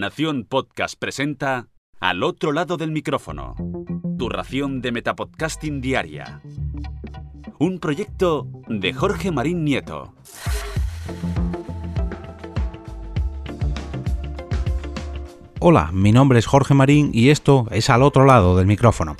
Nación Podcast presenta Al otro lado del micrófono. Tu ración de Metapodcasting Diaria. Un proyecto de Jorge Marín Nieto. Hola, mi nombre es Jorge Marín y esto es Al otro lado del micrófono.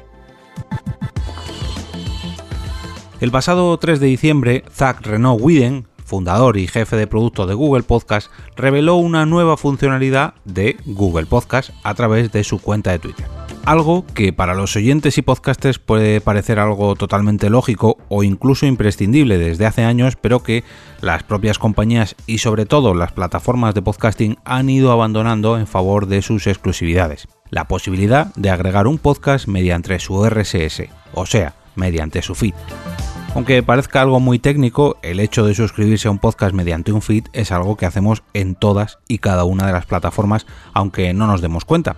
El pasado 3 de diciembre, Zach Renault Widen, fundador y jefe de producto de Google Podcast, reveló una nueva funcionalidad de Google Podcast a través de su cuenta de Twitter. Algo que para los oyentes y podcasters puede parecer algo totalmente lógico o incluso imprescindible desde hace años, pero que las propias compañías y sobre todo las plataformas de podcasting han ido abandonando en favor de sus exclusividades. La posibilidad de agregar un podcast mediante su RSS, o sea, mediante su feed. Aunque parezca algo muy técnico, el hecho de suscribirse a un podcast mediante un feed es algo que hacemos en todas y cada una de las plataformas, aunque no nos demos cuenta.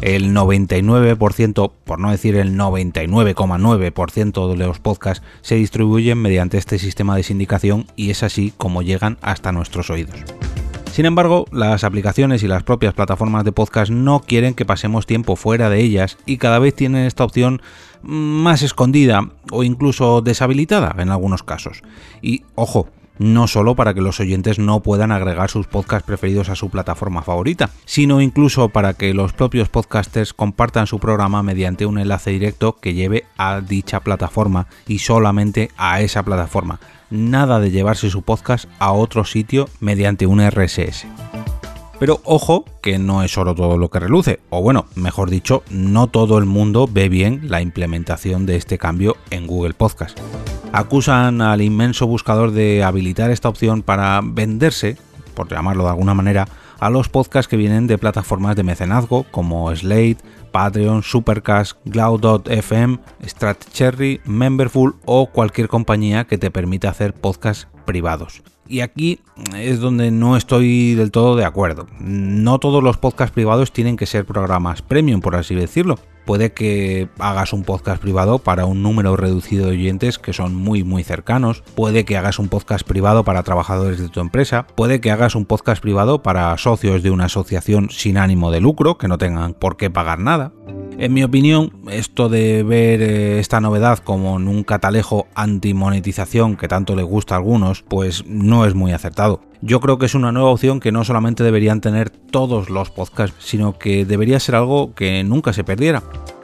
El 99%, por no decir el 99,9% de los podcasts se distribuyen mediante este sistema de sindicación y es así como llegan hasta nuestros oídos. Sin embargo, las aplicaciones y las propias plataformas de podcast no quieren que pasemos tiempo fuera de ellas y cada vez tienen esta opción más escondida o incluso deshabilitada en algunos casos. Y ojo, no solo para que los oyentes no puedan agregar sus podcasts preferidos a su plataforma favorita, sino incluso para que los propios podcasters compartan su programa mediante un enlace directo que lleve a dicha plataforma y solamente a esa plataforma, nada de llevarse su podcast a otro sitio mediante un RSS. Pero ojo que no es solo todo lo que reluce, o bueno, mejor dicho, no todo el mundo ve bien la implementación de este cambio en Google Podcast. Acusan al inmenso buscador de habilitar esta opción para venderse, por llamarlo de alguna manera, a los podcasts que vienen de plataformas de mecenazgo como Slate, Patreon, Supercast, Cloud.fm, Stratcherry, Memberful o cualquier compañía que te permita hacer podcasts privados. Y aquí es donde no estoy del todo de acuerdo. No todos los podcasts privados tienen que ser programas premium, por así decirlo puede que hagas un podcast privado para un número reducido de oyentes que son muy muy cercanos, puede que hagas un podcast privado para trabajadores de tu empresa, puede que hagas un podcast privado para socios de una asociación sin ánimo de lucro que no tengan por qué pagar nada. En mi opinión, esto de ver eh, esta novedad como en un catalejo anti-monetización que tanto le gusta a algunos, pues no es muy acertado. Yo creo que es una nueva opción que no solamente deberían tener todos los podcasts, sino que debería ser algo que nunca se perdiera.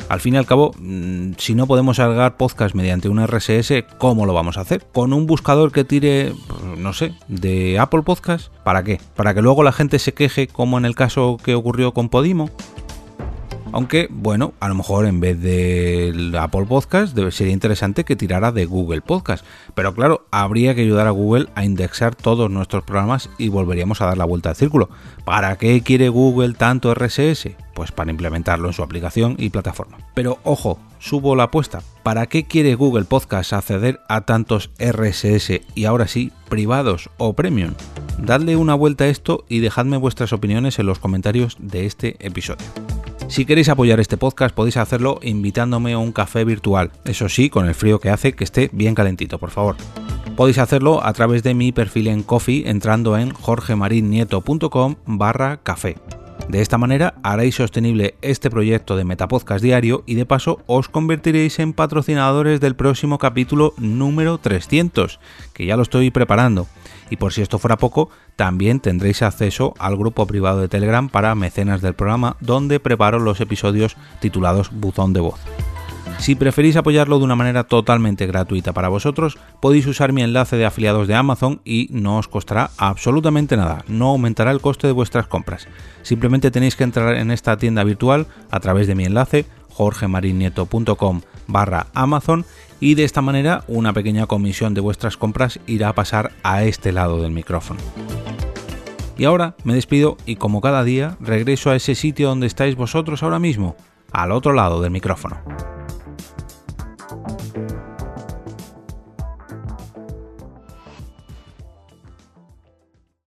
Al fin y al cabo, mm, si no podemos agregar podcast mediante un RSS, ¿cómo lo vamos a hacer? ¿Con un buscador que tire, pues, no sé, de Apple Podcast? ¿Para qué? ¿Para que luego la gente se queje como en el caso que ocurrió con Podimo? Aunque, bueno, a lo mejor en vez de Apple Podcast sería interesante que tirara de Google Podcast. Pero claro, habría que ayudar a Google a indexar todos nuestros programas y volveríamos a dar la vuelta al círculo. ¿Para qué quiere Google tanto RSS? Pues para implementarlo en su aplicación y plataforma. Pero ojo, subo la apuesta. ¿Para qué quiere Google Podcast acceder a tantos RSS y ahora sí, privados o premium? Dadle una vuelta a esto y dejadme vuestras opiniones en los comentarios de este episodio. Si queréis apoyar este podcast podéis hacerlo invitándome a un café virtual, eso sí, con el frío que hace, que esté bien calentito, por favor. Podéis hacerlo a través de mi perfil en Coffee entrando en jorgemarinieto.com barra café. De esta manera haréis sostenible este proyecto de Metapodcast Diario y de paso os convertiréis en patrocinadores del próximo capítulo número 300, que ya lo estoy preparando. Y por si esto fuera poco, también tendréis acceso al grupo privado de Telegram para mecenas del programa, donde preparo los episodios titulados Buzón de Voz. Si preferís apoyarlo de una manera totalmente gratuita para vosotros, podéis usar mi enlace de afiliados de Amazon y no os costará absolutamente nada, no aumentará el coste de vuestras compras. Simplemente tenéis que entrar en esta tienda virtual a través de mi enlace jorgemarinieto.com barra Amazon y de esta manera una pequeña comisión de vuestras compras irá a pasar a este lado del micrófono. Y ahora me despido y como cada día regreso a ese sitio donde estáis vosotros ahora mismo, al otro lado del micrófono.